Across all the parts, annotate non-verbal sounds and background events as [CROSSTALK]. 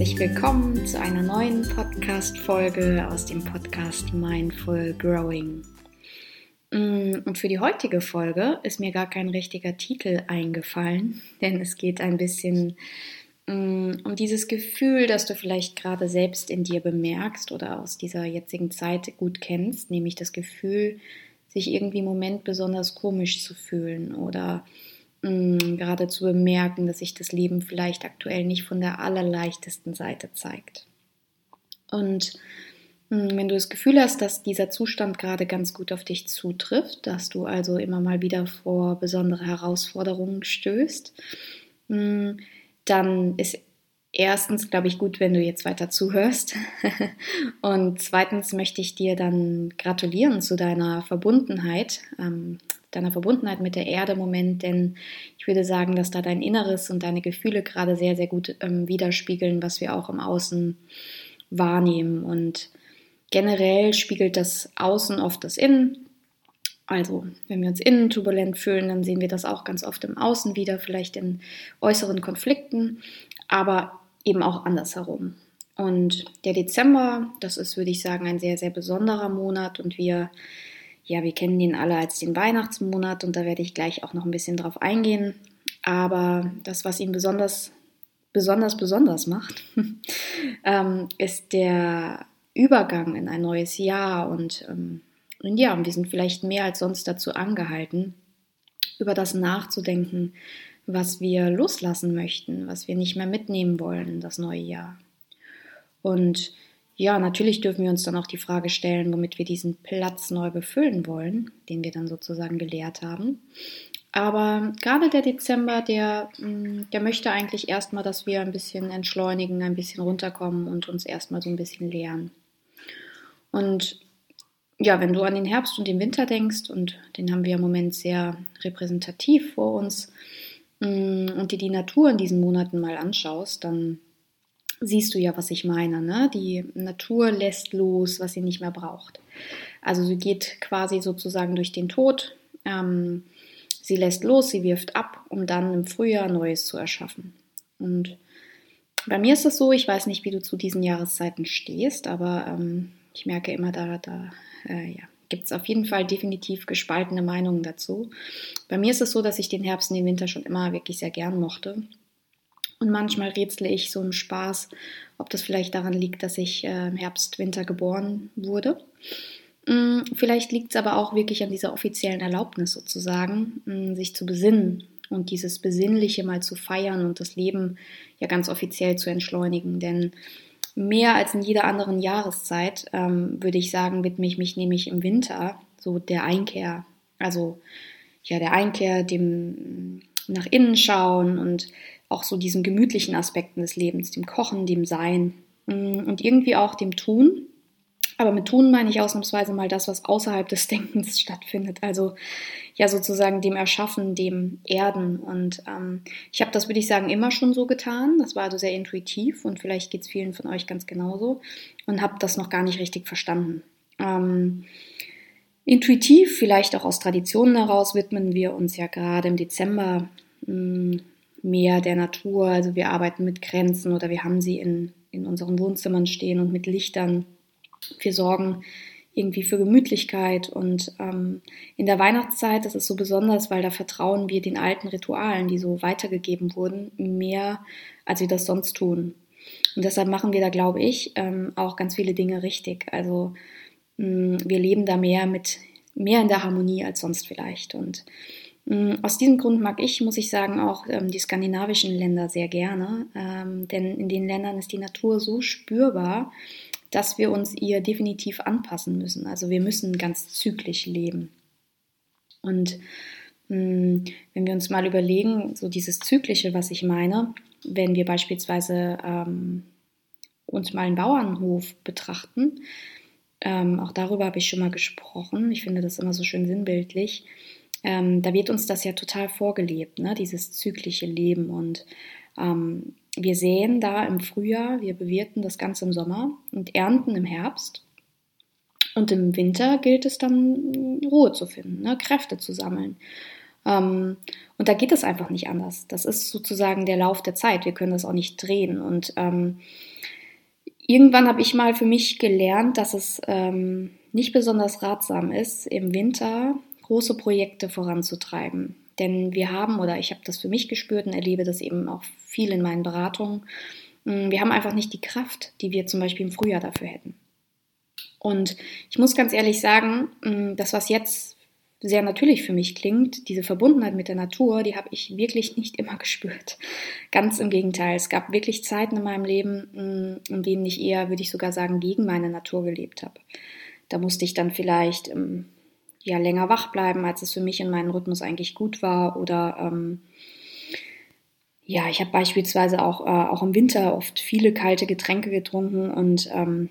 herzlich willkommen zu einer neuen Podcast-Folge aus dem Podcast Mindful Growing. Mm, und für die heutige Folge ist mir gar kein richtiger Titel eingefallen, denn es geht ein bisschen mm, um dieses Gefühl, das du vielleicht gerade selbst in dir bemerkst oder aus dieser jetzigen Zeit gut kennst, nämlich das Gefühl, sich irgendwie im Moment besonders komisch zu fühlen oder mh, gerade zu bemerken, dass sich das Leben vielleicht aktuell nicht von der allerleichtesten Seite zeigt. Und mh, wenn du das Gefühl hast, dass dieser Zustand gerade ganz gut auf dich zutrifft, dass du also immer mal wieder vor besondere Herausforderungen stößt, mh, dann ist erstens, glaube ich, gut, wenn du jetzt weiter zuhörst. [LAUGHS] Und zweitens möchte ich dir dann gratulieren zu deiner Verbundenheit. Ähm, deiner Verbundenheit mit der Erde im Moment, denn ich würde sagen, dass da dein Inneres und deine Gefühle gerade sehr, sehr gut ähm, widerspiegeln, was wir auch im Außen wahrnehmen. Und generell spiegelt das Außen oft das Innen. Also, wenn wir uns innen turbulent fühlen, dann sehen wir das auch ganz oft im Außen wieder, vielleicht in äußeren Konflikten, aber eben auch andersherum. Und der Dezember, das ist, würde ich sagen, ein sehr, sehr besonderer Monat und wir ja, wir kennen ihn alle als den Weihnachtsmonat und da werde ich gleich auch noch ein bisschen drauf eingehen. Aber das, was ihn besonders, besonders, besonders macht, [LAUGHS] ähm, ist der Übergang in ein neues Jahr und ähm, ja, wir sind vielleicht mehr als sonst dazu angehalten, über das nachzudenken, was wir loslassen möchten, was wir nicht mehr mitnehmen wollen in das neue Jahr. Und ja, natürlich dürfen wir uns dann auch die Frage stellen, womit wir diesen Platz neu befüllen wollen, den wir dann sozusagen geleert haben. Aber gerade der Dezember, der, mm, der möchte eigentlich erstmal, dass wir ein bisschen entschleunigen, ein bisschen runterkommen und uns erstmal so ein bisschen leeren. Und ja, wenn du an den Herbst und den Winter denkst, und den haben wir im Moment sehr repräsentativ vor uns, mm, und dir die Natur in diesen Monaten mal anschaust, dann siehst du ja, was ich meine. Ne? Die Natur lässt los, was sie nicht mehr braucht. Also sie geht quasi sozusagen durch den Tod. Ähm, sie lässt los, sie wirft ab, um dann im Frühjahr Neues zu erschaffen. Und bei mir ist es so, ich weiß nicht, wie du zu diesen Jahreszeiten stehst, aber ähm, ich merke immer, da, da äh, ja, gibt es auf jeden Fall definitiv gespaltene Meinungen dazu. Bei mir ist es so, dass ich den Herbst und den Winter schon immer wirklich sehr gern mochte. Und manchmal rätsle ich so im Spaß, ob das vielleicht daran liegt, dass ich äh, im Herbst, Winter geboren wurde. Mm, vielleicht liegt es aber auch wirklich an dieser offiziellen Erlaubnis sozusagen, mm, sich zu besinnen und dieses Besinnliche mal zu feiern und das Leben ja ganz offiziell zu entschleunigen. Denn mehr als in jeder anderen Jahreszeit, ähm, würde ich sagen, widme ich mich nämlich im Winter so der Einkehr. Also ja, der Einkehr, dem nach innen schauen und auch so diesen gemütlichen Aspekten des Lebens, dem Kochen, dem Sein mm, und irgendwie auch dem Tun. Aber mit Tun meine ich ausnahmsweise mal das, was außerhalb des Denkens stattfindet. Also ja sozusagen dem Erschaffen, dem Erden. Und ähm, ich habe das, würde ich sagen, immer schon so getan. Das war also sehr intuitiv und vielleicht geht es vielen von euch ganz genauso und habe das noch gar nicht richtig verstanden. Ähm, intuitiv, vielleicht auch aus Traditionen heraus, widmen wir uns ja gerade im Dezember mh, mm, mehr der Natur. Also wir arbeiten mit Grenzen oder wir haben sie in, in unseren Wohnzimmern stehen und mit Lichtern. Wir sorgen irgendwie für Gemütlichkeit und ähm, in der Weihnachtszeit, das ist so besonders, weil da vertrauen wir den alten Ritualen, die so weitergegeben wurden, mehr, als wir das sonst tun. Und deshalb machen wir da, glaube ich, ähm, auch ganz viele Dinge richtig. Also mh, mm, wir leben da mehr mit mehr in der Harmonie als sonst vielleicht. Und Mm, aus diesem Grund mag ich, muss ich sagen, auch ähm, die skandinavischen Länder sehr gerne, ähm, denn in den Ländern ist die Natur so spürbar, dass wir uns ihr definitiv anpassen müssen. Also wir müssen ganz zyklisch leben. Und mh, mm, wenn wir uns mal überlegen, so dieses Zyklische, was ich meine, wenn wir beispielsweise ähm, uns mal einen Bauernhof betrachten, ähm, auch darüber habe ich schon mal gesprochen. Ich finde das immer so schön sinnbildlich ähm, da wird uns das ja total vorgelebt, ne? dieses zyklische Leben. Und ähm, wir säen da im Frühjahr, wir bewirten das Ganze im Sommer und ernten im Herbst. Und im Winter gilt es dann, Ruhe zu finden, ne? Kräfte zu sammeln. Ähm, und da geht es einfach nicht anders. Das ist sozusagen der Lauf der Zeit. Wir können das auch nicht drehen. Und ähm, irgendwann habe ich mal für mich gelernt, dass es ähm, nicht besonders ratsam ist, im Winter große Projekte voranzutreiben. Denn wir haben, oder ich habe das für mich gespürt und erlebe das eben auch viel in meinen Beratungen, hm, wir haben einfach nicht die Kraft, die wir zum Beispiel im Frühjahr dafür hätten. Und ich muss ganz ehrlich sagen, hm, das, was jetzt sehr natürlich für mich klingt, diese Verbundenheit mit der Natur, die habe ich wirklich nicht immer [LAUGHS] gespürt. Ganz im Gegenteil. Es gab wirklich Zeiten in meinem Leben, hm, in denen ich eher, würde ich sogar sagen, gegen meine Natur gelebt habe. Da musste ich dann vielleicht ja, länger wach bleiben, als es für mich in meinem Rhythmus eigentlich gut war. Oder ähm, ja, ich habe beispielsweise auch, äh, auch im Winter oft viele kalte Getränke getrunken und, ähm,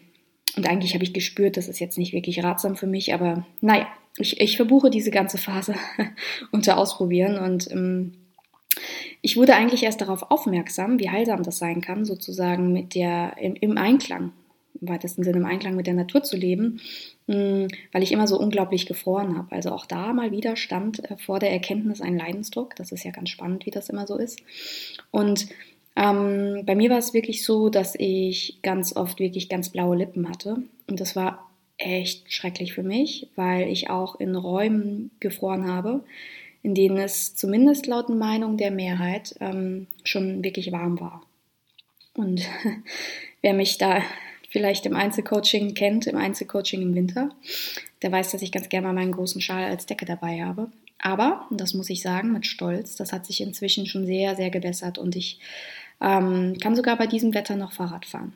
und eigentlich habe ich gespürt, das ist jetzt nicht wirklich ratsam für mich, aber naja, ich, ich verbuche diese ganze Phase [LAUGHS] unter Ausprobieren und ähm, ich wurde eigentlich erst darauf aufmerksam, wie heilsam das sein kann, sozusagen mit der, im, im Einklang, weitesten Sinne im Einklang mit der Natur zu leben, hm, weil ich immer so unglaublich gefroren habe. Also auch da mal wieder stand äh, vor der Erkenntnis ein Leidensdruck. Das ist ja ganz spannend, wie das immer so ist. Und ähm, bei mir war es wirklich so, dass ich ganz oft wirklich ganz blaue Lippen hatte. Und das war echt schrecklich für mich, weil ich auch in Räumen gefroren habe, in denen es zumindest laut Meinung der Mehrheit ähm, schon wirklich warm war. Und [LAUGHS] wer mich da vielleicht im Einzelcoaching kennt, im Einzelcoaching im Winter, der weiß, dass ich ganz gerne mal meinen großen Schal als Decke dabei habe. Aber, und das muss ich sagen mit Stolz, das hat sich inzwischen schon sehr, sehr gebessert und ich ähm, kann sogar bei diesem Wetter noch Fahrrad fahren.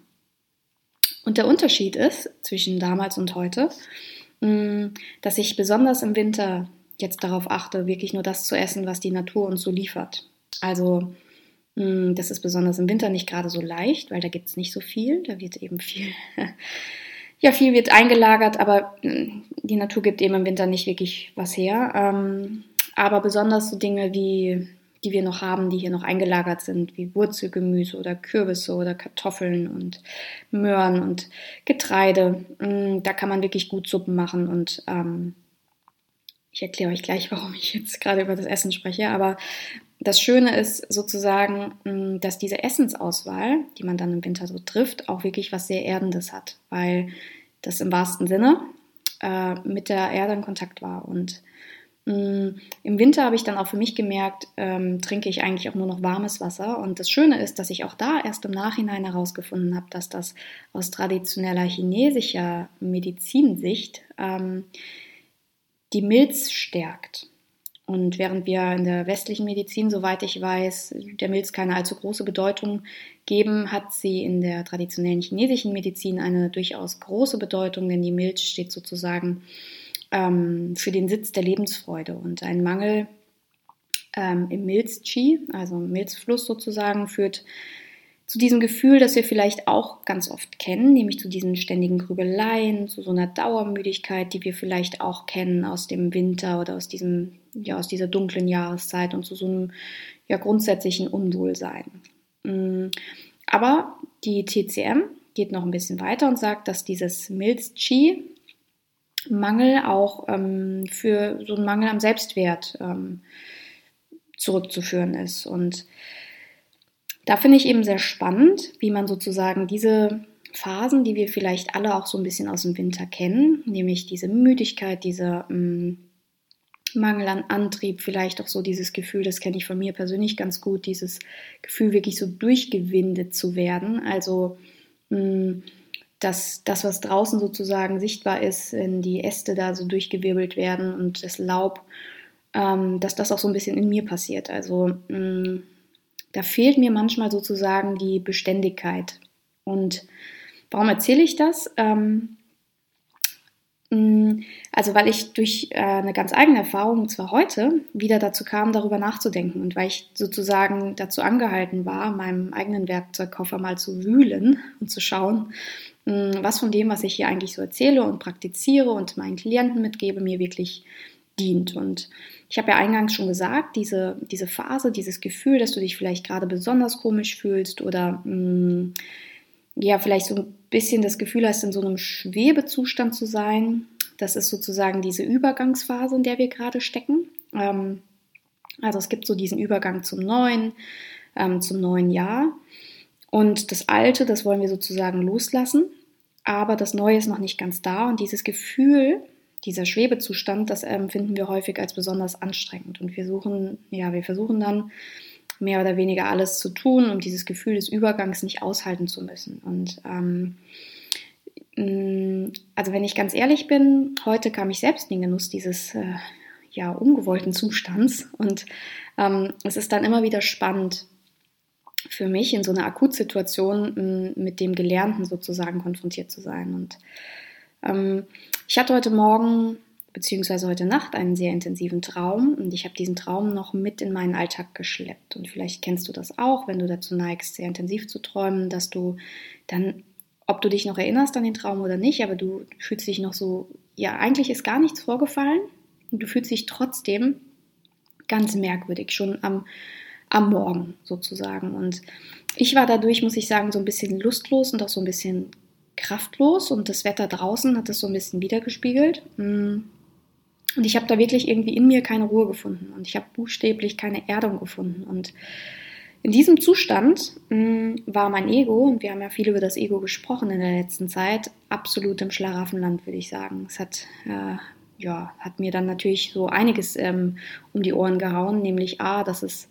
Und der Unterschied ist zwischen damals und heute, mm, dass ich besonders im Winter jetzt darauf achte, wirklich nur das zu essen, was die Natur uns so liefert. Also das ist besonders im Winter nicht gerade so leicht, weil da gibt es nicht so viel. Da wird eben viel, [LAUGHS] ja, viel wird eingelagert, aber mm, die Natur gibt eben im Winter nicht wirklich was her. Ähm, aber besonders so Dinge wie die wir noch haben, die hier noch eingelagert sind, wie Wurzelgemüse oder Kürbisse oder Kartoffeln und Möhren und Getreide. Mm, da kann man wirklich gut Suppen machen und ähm, ich erkläre euch gleich, [LAUGHS] warum ich jetzt gerade über das Essen spreche, aber das Schöne ist sozusagen, mm, dass diese Essensauswahl, die man dann im Winter so trifft, auch wirklich was sehr Erdendes hat, weil das im wahrsten Sinne äh, mit der Erde in Kontakt war und Mm, Im Winter habe ich dann auch für mich gemerkt, ähm, trinke ich eigentlich auch nur noch warmes Wasser. Und das Schöne ist, dass ich auch da erst im Nachhinein herausgefunden habe, dass das aus traditioneller chinesischer Medizinsicht ähm, die Milz stärkt. Und während wir in der westlichen Medizin, soweit ich weiß, der Milz keine allzu große Bedeutung geben, hat sie in der traditionellen chinesischen Medizin eine durchaus große Bedeutung, denn die Milz steht sozusagen ähm, für den Sitz der Lebensfreude. Und ein Mangel ähm, im Milz-Chi, also im Milzfluss sozusagen, führt zu diesem Gefühl, das wir vielleicht auch ganz oft kennen, nämlich zu diesen ständigen Grübeleien, zu so einer Dauermüdigkeit, die wir vielleicht auch kennen aus dem Winter oder aus diesem, ja, aus dieser dunklen Jahreszeit und zu so einem ja, grundsätzlichen Unwohlsein. Mm, aber die TCM geht noch ein bisschen weiter und sagt, dass dieses Milz-Chi, Mangel auch ähm, für so einen Mangel am Selbstwert ähm, zurückzuführen ist. Und da finde ich eben sehr spannend, wie man sozusagen diese Phasen, die wir vielleicht alle auch so ein bisschen aus dem Winter kennen, nämlich diese Müdigkeit, dieser ähm, Mangel an Antrieb, vielleicht auch so dieses Gefühl, das kenne ich von mir persönlich ganz gut, dieses Gefühl, wirklich so durchgewindet zu werden. Also mh, mm, dass das, was draußen sozusagen sichtbar ist, in die Äste da so durchgewirbelt werden und das Laub, ähm, dass das auch so ein bisschen in mir passiert. Also mh, mm, da fehlt mir manchmal sozusagen die Beständigkeit. Und warum erzähle ich das? Ähm, mm, also weil ich durch äh, eine ganz eigene Erfahrung, zwar heute, wieder dazu kam, darüber nachzudenken und weil ich sozusagen dazu angehalten war, meinem eigenen Werkzeugkoffer mal zu wühlen und zu schauen, hm, was von dem, was ich hier eigentlich so erzähle und praktiziere und meinen Klienten mitgebe, mir wirklich dient. Und ich habe ja eingangs schon gesagt, diese, diese Phase, dieses Gefühl, dass du dich vielleicht gerade besonders komisch fühlst oder mh, mm, ja, vielleicht so ein bisschen das Gefühl hast, in so einem Schwebezustand zu sein. Das ist sozusagen diese Übergangsphase, in der wir gerade stecken. Ähm, also es gibt so diesen Übergang zum neuen, ähm, zum neuen Jahr. Und das Alte, das wollen wir sozusagen loslassen. Aber das Neue ist noch nicht ganz da. Und dieses Gefühl, dieser Schwebezustand, das empfinden wir häufig als besonders anstrengend. Und wir suchen, ja, wir versuchen dann mehr oder weniger alles zu tun, um dieses Gefühl des Übergangs nicht aushalten zu müssen. Und ähm, mm, also wenn ich ganz ehrlich bin, heute kam ich selbst in den Genuss dieses äh, ja, ungewollten Zustands. Und ähm, es ist dann immer wieder spannend für mich in so einer Akutsituation mm, mit dem Gelernten sozusagen konfrontiert zu sein. Und ähm, ich hatte heute Morgen beziehungsweise heute Nacht einen sehr intensiven Traum und ich habe diesen Traum noch mit in meinen Alltag geschleppt. Und vielleicht kennst du das auch, wenn du dazu neigst, sehr intensiv zu träumen, dass du dann, ob du dich noch erinnerst an den Traum oder nicht, aber du fühlst dich noch so, ja, eigentlich ist gar nichts vorgefallen und du fühlst dich trotzdem ganz merkwürdig, schon am, am Morgen sozusagen. Und ich war dadurch, muss ich sagen, so ein bisschen lustlos und auch so ein bisschen kraftlos und das Wetter draußen hat das so ein bisschen wiedergespiegelt. Mm. Und ich habe da wirklich irgendwie in mir keine Ruhe gefunden und ich habe buchstäblich keine Erdung gefunden. Und in diesem Zustand mm, war mein Ego, und wir haben ja viel über das Ego gesprochen in der letzten Zeit, absolut im Schlaraffenland, würde ich sagen. Es hat, äh, ja, hat mir dann natürlich so einiges ähm, um die Ohren gehauen, nämlich A, dass es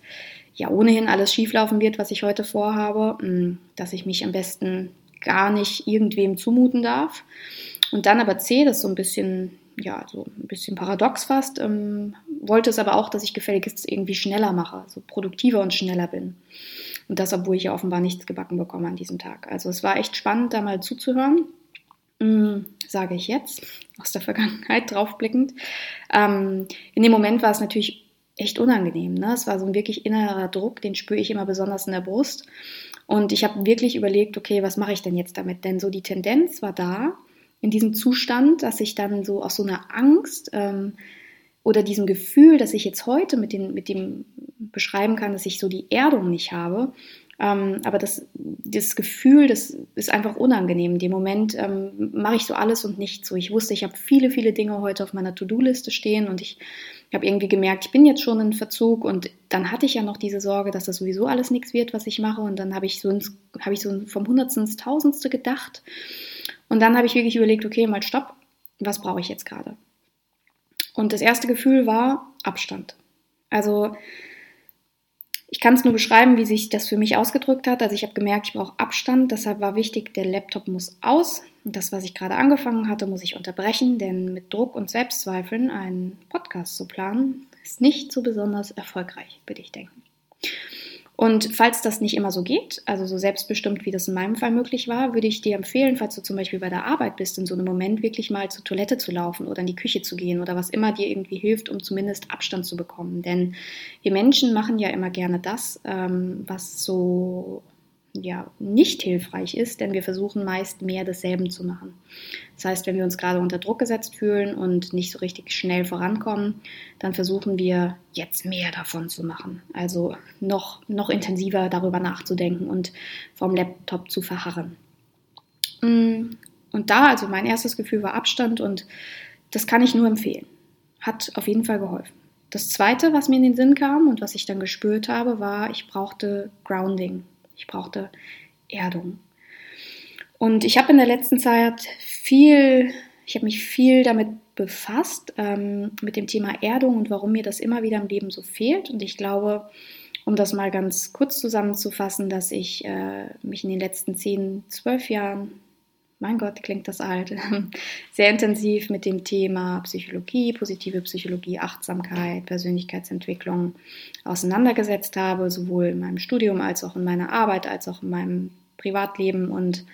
ja ohnehin alles schieflaufen wird, was ich heute vorhabe, mm, dass ich mich am besten gar nicht irgendwem zumuten darf. Und dann aber C, das so ein bisschen ja, so ein bisschen paradox fast, ähm, wollte es aber auch, dass ich gefälligst irgendwie schneller mache, so produktiver und schneller bin. Und das, obwohl ich ja offenbar nichts gebacken bekomme an diesem Tag. Also es war echt spannend, da mal zuzuhören, ähm, sage ich jetzt, aus der Vergangenheit draufblickend. Ähm, in dem Moment war es natürlich echt unangenehm. Ne? Es war so ein wirklich innerer Druck, den spüre ich immer besonders in der Brust. Und ich habe wirklich überlegt, okay, was mache ich denn jetzt damit? Denn so die Tendenz war da, in diesem Zustand, dass ich dann so aus so einer Angst ähm, oder diesem Gefühl, dass ich jetzt heute mit, den, mit dem beschreiben kann, dass ich so die Erdung nicht habe. Ähm, aber das, das Gefühl, das ist einfach unangenehm. In dem Moment ähm, mache ich so alles und nichts so. Ich wusste, ich habe viele, viele Dinge heute auf meiner To-Do-Liste stehen und ich habe irgendwie gemerkt, ich bin jetzt schon in Verzug und dann hatte ich ja noch diese Sorge, dass das sowieso alles nichts wird, was ich mache und dann habe ich so, ins, hab ich so vom Hundertsten ins Tausendste gedacht und dann habe ich wirklich überlegt, okay, mal stopp, was brauche ich jetzt gerade? Und das erste Gefühl war Abstand. Also ich kann es nur beschreiben, wie sich das für mich ausgedrückt hat. Also ich habe gemerkt, ich brauche Abstand, deshalb war wichtig, der Laptop muss aus. Und das, was ich gerade angefangen hatte, muss ich unterbrechen, denn mit Druck und Selbstzweifeln einen Podcast zu planen, ist nicht so besonders erfolgreich, würde ich denken. Und falls das nicht immer so geht, also so selbstbestimmt, wie das in meinem Fall möglich war, würde ich dir empfehlen, falls du zum Beispiel bei der Arbeit bist, in so einem Moment wirklich mal zur Toilette zu laufen oder in die Küche zu gehen oder was immer dir irgendwie hilft, um zumindest Abstand zu bekommen. Denn wir Menschen machen ja immer gerne das, ähm, was so ja, nicht hilfreich ist, denn wir versuchen meist mehr desselben zu machen. Das heißt, wenn wir uns gerade unter Druck gesetzt fühlen und nicht so richtig schnell vorankommen, dann versuchen wir jetzt mehr davon zu machen. Also noch, noch intensiver darüber nachzudenken und vom Laptop zu verharren. Mm, und da, also mein erstes Gefühl war Abstand und das kann ich nur empfehlen. Hat auf jeden Fall geholfen. Das zweite, was mir in den Sinn kam und was ich dann gespürt habe, war, ich brauchte Grounding. Ich brauchte Erdung. Und ich habe in der letzten Zeit viel, ich habe mich viel damit befasst, ähm, mit dem Thema Erdung und warum mir das immer wieder im Leben so fehlt. Und ich glaube, um das mal ganz kurz zusammenzufassen, dass ich äh, mich in den letzten 10, 12 Jahren mein Gott, klingt das alt, [LAUGHS] sehr intensiv mit dem Thema Psychologie, positive Psychologie, Achtsamkeit, Persönlichkeitsentwicklung auseinandergesetzt habe, sowohl in meinem Studium als auch in meiner Arbeit, als auch in meinem Privatleben. Und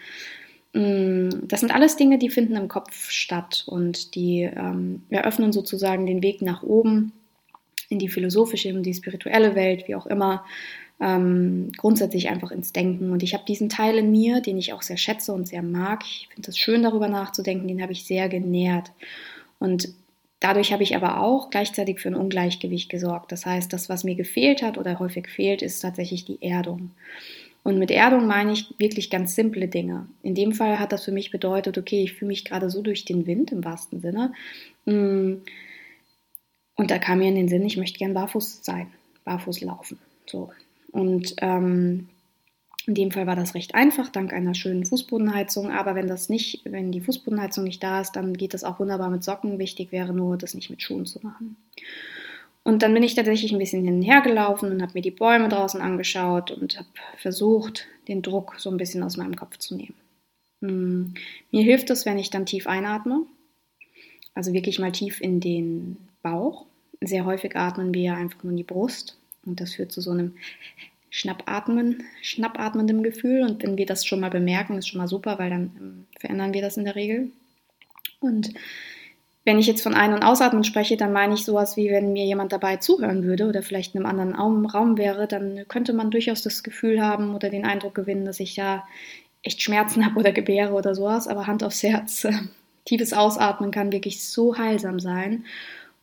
mh, mm, das sind alles Dinge, die finden im Kopf statt und die ähm, eröffnen sozusagen den Weg nach oben in die philosophische, in die spirituelle Welt, wie auch immer ähm, grundsätzlich einfach ins Denken. Und ich habe diesen Teil in mir, den ich auch sehr schätze und sehr mag. Ich finde es schön, darüber nachzudenken, den habe ich sehr genährt. Und Dadurch habe ich aber auch gleichzeitig für ein Ungleichgewicht gesorgt. Das heißt, das, was mir gefehlt hat oder häufig fehlt, ist tatsächlich die Erdung. Und mit Erdung meine ich wirklich ganz simple Dinge. In dem Fall hat das für mich bedeutet, okay, ich fühle mich gerade so durch den Wind im wahrsten Sinne. Mm. Und da kam mir in den Sinn, ich möchte gern barfuß sein, barfuß laufen. So. Und ähm, in dem Fall war das recht einfach, dank einer schönen Fußbodenheizung. Aber wenn das nicht, wenn die Fußbodenheizung nicht da ist, dann geht das auch wunderbar mit Socken. Wichtig wäre nur, das nicht mit Schuhen zu machen. Und dann bin ich tatsächlich ein bisschen hin und her gelaufen und habe mir die Bäume draußen angeschaut und habe versucht, den Druck so ein bisschen aus meinem Kopf zu nehmen. Hm. Mir hilft es, wenn ich dann tief einatme, also wirklich mal tief in den Bauch. Sehr häufig atmen wir einfach nur in die Brust und das führt zu so einem Schnappatmen, schnappatmendem Gefühl. Und wenn wir das schon mal bemerken, ist schon mal super, weil dann ähm, verändern wir das in der Regel. Und wenn ich jetzt von Ein- und Ausatmen spreche, dann meine ich sowas wie, wenn mir jemand dabei zuhören würde oder vielleicht in einem anderen Raum wäre, dann könnte man durchaus das Gefühl haben oder den Eindruck gewinnen, dass ich da echt Schmerzen [LAUGHS] habe oder gebäre oder sowas. Aber Hand aufs Herz, [LAUGHS] tiefes Ausatmen kann wirklich so heilsam sein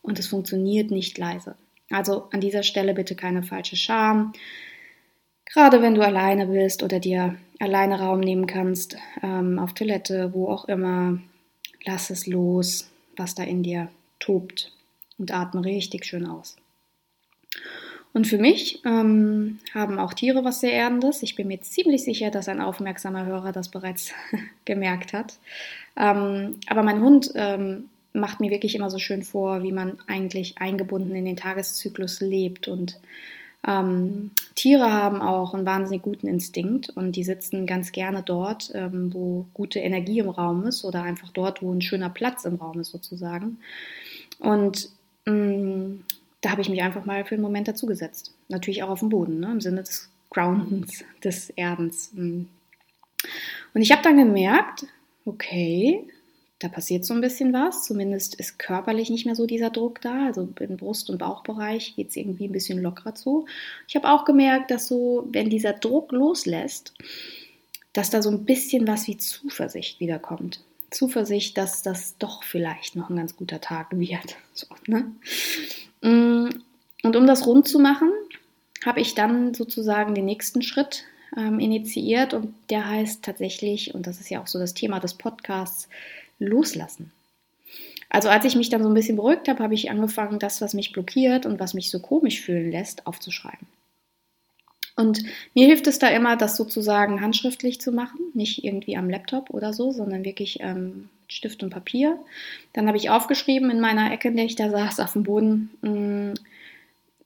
und es funktioniert nicht leise. Also an dieser Stelle bitte keine falsche Scham. Gerade wenn du alleine bist oder dir alleine Raum nehmen kannst, ähm, auf Toilette, wo auch immer, lass es los, was da in dir tobt und atme richtig schön aus. Und für mich ähm, haben auch Tiere was sehr Erdendes. Ich bin mir ziemlich sicher, dass ein aufmerksamer Hörer das bereits [LAUGHS] gemerkt hat. Ähm, aber mein Hund ähm, macht mir wirklich immer so schön vor, wie man eigentlich eingebunden in den Tageszyklus lebt und ähm, Tiere haben auch einen wahnsinnig guten Instinkt und die sitzen ganz gerne dort, ähm, wo gute Energie im Raum ist oder einfach dort, wo ein schöner Platz im Raum ist sozusagen. Und mh, mm, da habe ich mich einfach mal für einen Moment dazugesetzt. Natürlich auch auf dem Boden, ne? im Sinne des Groundens, des Erdens. Mm. Und ich habe dann gemerkt, okay, da passiert so ein bisschen was. Zumindest ist körperlich nicht mehr so dieser Druck da. Also im Brust- und Bauchbereich geht es irgendwie ein bisschen lockerer zu. Ich habe auch gemerkt, dass so, wenn dieser Druck loslässt, dass da so ein bisschen was wie Zuversicht wiederkommt. Zuversicht, dass das doch vielleicht noch ein ganz guter Tag wird. [LAUGHS] So, ne? Mm, und um das rund zu machen, habe ich dann sozusagen den nächsten Schritt ähm, initiiert und der heißt tatsächlich, und das ist ja auch so das Thema des Podcasts, loslassen. Also als ich mich dann so ein bisschen beruhigt habe, habe ich angefangen, das, was mich blockiert und was mich so komisch fühlen lässt, aufzuschreiben. Und mir hilft es da immer, das sozusagen handschriftlich zu machen, nicht irgendwie am Laptop oder so, sondern wirklich ähm, Stift und Papier. Dann habe ich aufgeschrieben in meiner Ecke, in der ich da saß, auf dem Boden, mh, mm,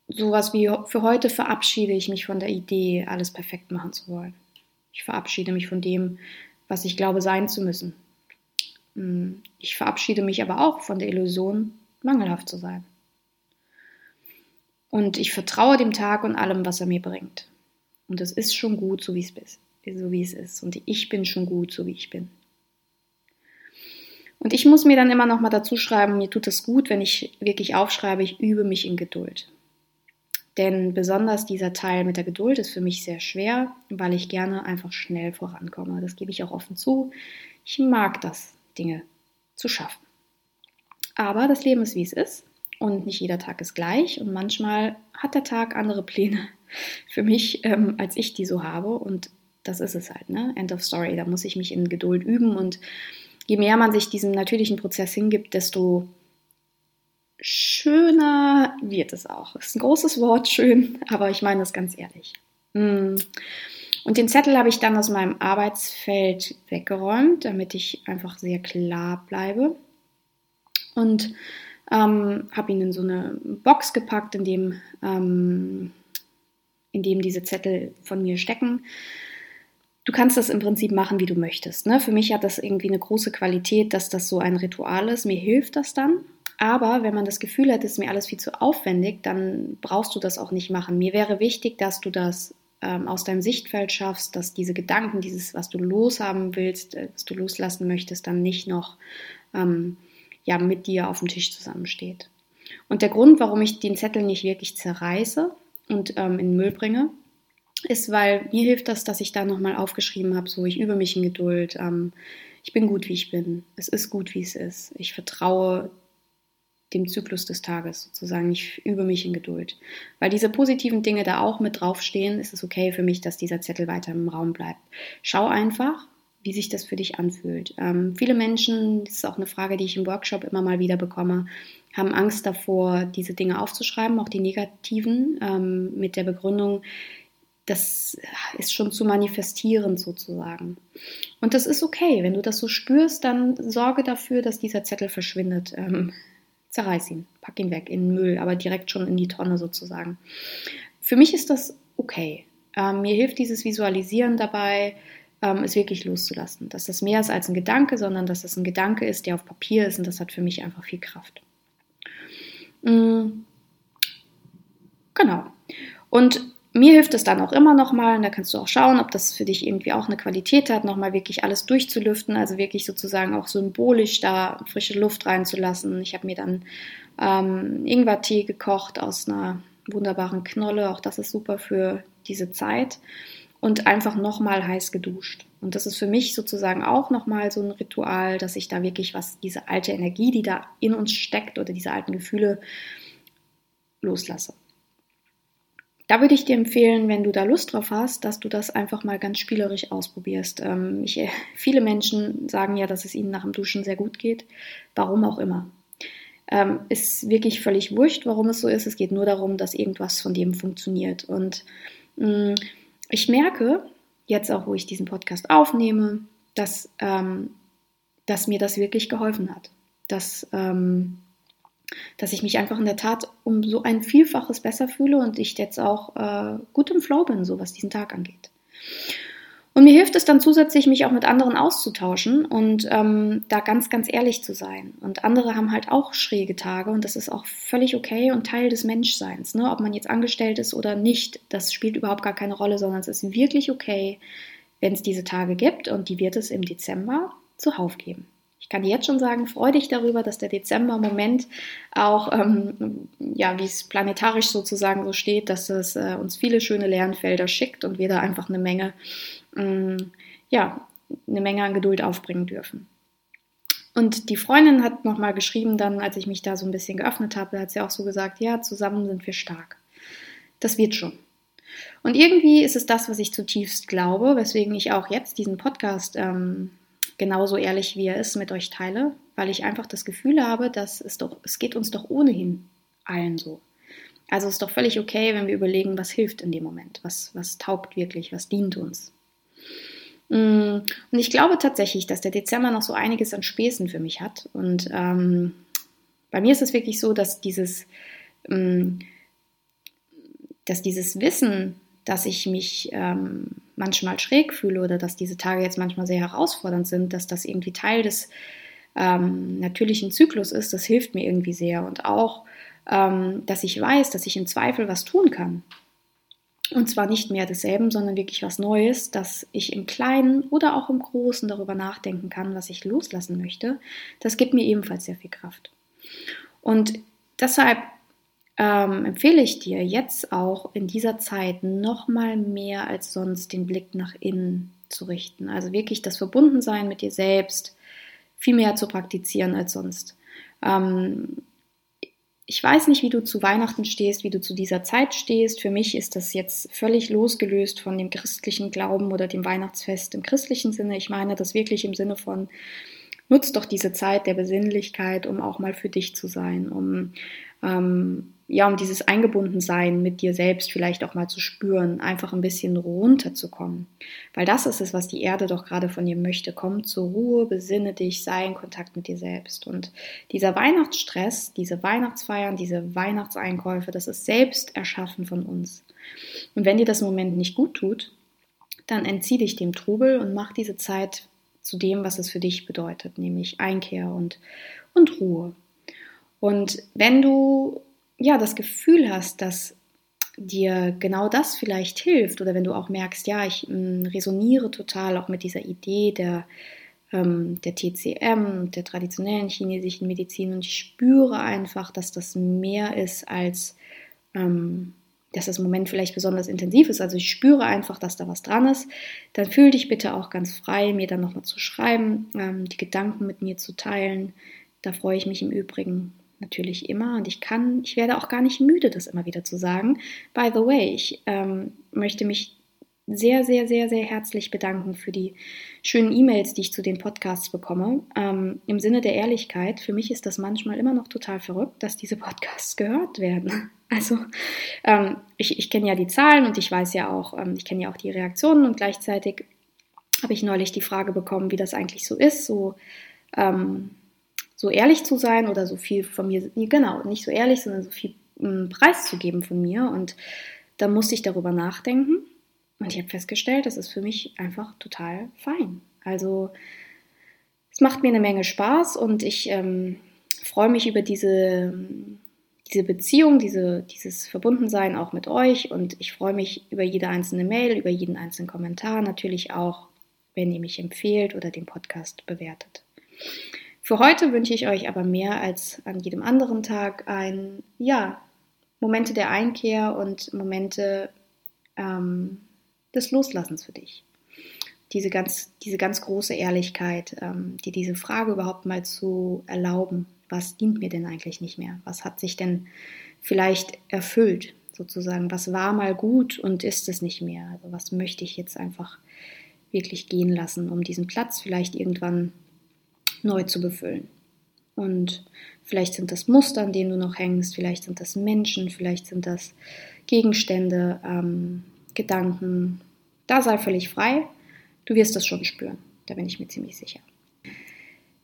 sowas wie, für heute verabschiede ich mich von der Idee, alles perfekt machen zu wollen. Ich verabschiede mich von dem, was ich glaube sein zu müssen. Hm, ich verabschiede mich aber auch von der Illusion, mangelhaft zu sein. Und ich vertraue dem Tag und allem, was er mir bringt. Und es ist schon gut, so wie es ist. So wie es ist. Und ich bin schon gut, so wie ich bin. Und ich muss mir dann immer noch mal dazu schreiben, mir tut es gut, wenn ich wirklich aufschreibe, ich übe mich in Geduld. Denn besonders dieser Teil mit der Geduld ist für mich sehr schwer, weil ich gerne einfach schnell vorankomme. Das gebe ich auch offen zu. Ich mag das Dinge zu schaffen. Aber das Leben ist, wie es ist und nicht jeder Tag ist gleich und manchmal hat der Tag andere Pläne [LAUGHS] für mich, ähm, als ich die so habe und das ist es halt, ne? End of Story. Da muss ich mich in Geduld üben und je mehr man sich diesem natürlichen Prozess hingibt, desto schöner wird es auch. Ist ein großes Wort, schön, aber ich meine das ganz ehrlich. Mm. Und den Zettel habe ich dann aus meinem Arbeitsfeld weggeräumt, damit ich einfach sehr klar bleibe. Und ähm, habe ihn in so eine Box gepackt, in dem, ähm, in dem diese Zettel von mir stecken. Du kannst das im Prinzip machen, wie du möchtest. Ne? Für mich hat das irgendwie eine große Qualität, dass das so ein Ritual ist. Mir hilft das dann. Aber wenn man das Gefühl hat, ist mir alles viel zu aufwendig, dann brauchst du das auch nicht machen. Mir wäre wichtig, dass du das ähm, aus deinem Sichtfeld schaffst, dass diese Gedanken, dieses, was du loshaben willst, äh, was du loslassen möchtest, dann nicht noch ähm, ja, mit dir auf dem Tisch zusammensteht. Und der Grund, warum ich den Zettel nicht wirklich zerreiße und ähm, in den Müll bringe, ist, weil mir hilft das, dass ich da nochmal aufgeschrieben habe, so ich übe mich in Geduld, ähm, ich bin gut, wie ich bin, es ist gut, wie es ist, ich vertraue dem Zyklus des Tages sozusagen. Ich übe mich in Geduld. Weil diese positiven Dinge da auch mit draufstehen, ist es okay für mich, dass dieser Zettel weiter im Raum bleibt. Schau einfach, wie sich das für dich anfühlt. Ähm, viele Menschen, das ist auch eine Frage, die ich im Workshop immer mal wieder bekomme, haben Angst davor, diese Dinge aufzuschreiben, auch die negativen, ähm, mit der Begründung, das ist schon zu manifestieren sozusagen. Und das ist okay. Wenn du das so spürst, dann sorge dafür, dass dieser Zettel verschwindet. Ähm, zerreiß ihn, pack ihn weg in den Müll, aber direkt schon in die Tonne sozusagen. Für mich ist das okay. Ähm, mir hilft dieses Visualisieren dabei, ähm, es wirklich loszulassen. Dass das mehr ist als ein Gedanke, sondern dass es ein Gedanke ist, der auf Papier ist und das hat für mich einfach viel Kraft. Mhm. Genau. Und mir hilft es dann auch immer noch mal, und da kannst du auch schauen, ob das für dich irgendwie auch eine Qualität hat, nochmal wirklich alles durchzulüften, also wirklich sozusagen auch symbolisch da frische Luft reinzulassen. Ich habe mir dann ähm, Ingwertee gekocht aus einer wunderbaren Knolle, auch das ist super für diese Zeit und einfach nochmal heiß geduscht. Und das ist für mich sozusagen auch nochmal so ein Ritual, dass ich da wirklich was, diese alte Energie, die da in uns steckt oder diese alten Gefühle loslasse. Da würde ich dir empfehlen, wenn du da Lust drauf hast, dass du das einfach mal ganz spielerisch ausprobierst. Ähm, ich, [LAUGHS] viele Menschen sagen ja, dass es ihnen nach dem Duschen sehr gut geht. Warum auch immer. Ähm, ist wirklich völlig wurscht, warum es so ist. Es geht nur darum, dass irgendwas von dem funktioniert. Und mh, mm, ich merke, jetzt auch, wo ich diesen Podcast aufnehme, dass, ähm, dass mir das wirklich geholfen hat. Dass ähm, dass ich mich einfach in der Tat um so ein Vielfaches besser fühle und ich jetzt auch äh, gut im Flow bin, so was diesen Tag angeht. Und mir hilft es dann zusätzlich, mich auch mit anderen auszutauschen und ähm, da ganz, ganz ehrlich zu sein. Und andere haben halt auch schräge Tage und das ist auch völlig okay und Teil des Menschseins. Ne? Ob man jetzt angestellt ist oder nicht, das spielt überhaupt gar keine Rolle, sondern es ist wirklich okay, wenn es diese Tage gibt und die wird es im Dezember zuhauf geben kann jetzt schon sagen, freu dich darüber, dass der Dezember-Moment auch, ähm, ja, wie es planetarisch sozusagen so steht, dass es äh, uns viele schöne Lernfelder schickt und wir da einfach eine Menge, ähm, ja, eine Menge an Geduld aufbringen dürfen. Und die Freundin hat nochmal geschrieben, dann, als ich mich da so ein bisschen geöffnet habe, hat sie auch so gesagt, ja, zusammen sind wir stark. Das wird schon. Und irgendwie ist es das, was ich zutiefst glaube, weswegen ich auch jetzt diesen Podcast ähm, genauso ehrlich wie er ist mit euch teile, weil ich einfach das Gefühl habe, dass es doch, es geht uns doch ohnehin allen so. Also es ist doch völlig okay, wenn wir überlegen, was hilft in dem Moment, was, was taugt wirklich, was dient uns. Mm, und ich glaube tatsächlich, dass der Dezember noch so einiges an Späßen für mich hat. Und ähm, bei mir ist es wirklich so, dass dieses, ähm, dass dieses Wissen, dass ich mich ähm, manchmal schräg fühle oder dass diese Tage jetzt manchmal sehr herausfordernd sind, dass das irgendwie Teil des ähm, natürlichen Zyklus ist, das hilft mir irgendwie sehr. Und auch, ähm, dass ich weiß, dass ich im Zweifel was tun kann. Und zwar nicht mehr desselben, sondern wirklich was Neues, dass ich im Kleinen oder auch im Großen darüber nachdenken kann, was ich loslassen möchte. Das gibt mir ebenfalls sehr viel Kraft. Und deshalb ähm, empfehle ich dir jetzt auch in dieser Zeit noch mal mehr als sonst den Blick nach innen zu richten. Also wirklich das Verbundensein mit dir selbst viel mehr zu praktizieren als sonst. Ähm, ich weiß nicht, wie du zu Weihnachten stehst, wie du zu dieser Zeit stehst. Für mich ist das jetzt völlig losgelöst von dem christlichen Glauben oder dem Weihnachtsfest im christlichen Sinne. Ich meine das wirklich im Sinne von, nutzt doch diese Zeit der Besinnlichkeit, um auch mal für dich zu sein, um ähm, ja, um dieses Eingebundensein mit dir selbst vielleicht auch mal zu spüren, einfach ein bisschen runterzukommen. Weil das ist es, was die Erde doch gerade von dir möchte. Komm zur Ruhe, besinne dich, sei in Kontakt mit dir selbst. Und dieser Weihnachtsstress, diese Weihnachtsfeiern, diese Weihnachtseinkäufe, das ist selbst erschaffen von uns. Und wenn dir das im Moment nicht gut tut, dann entzieh dich dem Trubel und mach diese Zeit zu dem, was es für dich bedeutet, nämlich Einkehr und, und Ruhe. Und wenn du ja das Gefühl hast, dass dir genau das vielleicht hilft oder wenn du auch merkst, ja, ich mm, resoniere total auch mit dieser Idee der, ähm, der TCM, der traditionellen chinesischen Medizin und ich spüre einfach, dass das mehr ist als, ähm, dass das Moment vielleicht besonders intensiv ist, also ich spüre einfach, dass da was dran ist, dann fühl dich bitte auch ganz frei, mir dann nochmal zu schreiben, ähm, die Gedanken mit mir zu teilen. Da freue ich mich im Übrigen natürlich immer und ich kann, ich werde auch gar nicht müde, das immer wieder zu sagen. By the way, ich ähm, möchte mich sehr, sehr, sehr, sehr herzlich bedanken für die schönen E-Mails, die ich zu den Podcasts bekomme. Ähm, Im Sinne der Ehrlichkeit, für mich ist das manchmal immer noch total verrückt, dass diese Podcasts gehört werden. [LAUGHS] Also ähm, ich, ich kenne ja die Zahlen und ich weiß ja auch, ähm, ich kenne ja auch die Reaktionen und gleichzeitig habe ich neulich die Frage bekommen, wie das eigentlich so ist, so, ähm, so ehrlich zu sein oder so viel von mir, genau, nicht so ehrlich, sondern so viel ähm, Preis zu geben von mir. Und da musste ich darüber nachdenken und ich habe festgestellt, das ist für mich einfach total fein. Also es macht mir eine Menge Spaß und ich ähm, freue mich über diese, diese Beziehung, diese, dieses Verbundensein auch mit euch und ich freue mich über jede einzelne Mail, über jeden einzelnen Kommentar, natürlich auch, wenn ihr mich empfehlt oder den Podcast bewertet. Für heute wünsche ich euch aber mehr als an jedem anderen Tag ein, ja, Momente der Einkehr und Momente, ähm, des Loslassens für dich. Diese ganz, diese ganz große Ehrlichkeit, ähm, dir diese Frage überhaupt mal zu erlauben, was dient mir denn eigentlich nicht mehr? Was hat sich denn vielleicht erfüllt, sozusagen? Was war mal gut und ist es nicht mehr? Also was möchte ich jetzt einfach wirklich gehen lassen, um diesen Platz vielleicht irgendwann neu zu befüllen? Und vielleicht sind das Muster, an denen du noch hängst, vielleicht sind das Menschen, vielleicht sind das Gegenstände, ähm, Gedanken. Da sei völlig frei. Du wirst das schon spüren. Da bin ich mir ziemlich sicher.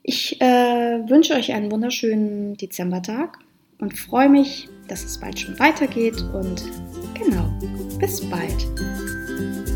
Ich äh, wünsche euch einen wunderschönen Dezembertag und freue mich, dass es bald schon weitergeht. Und genau, bis bald.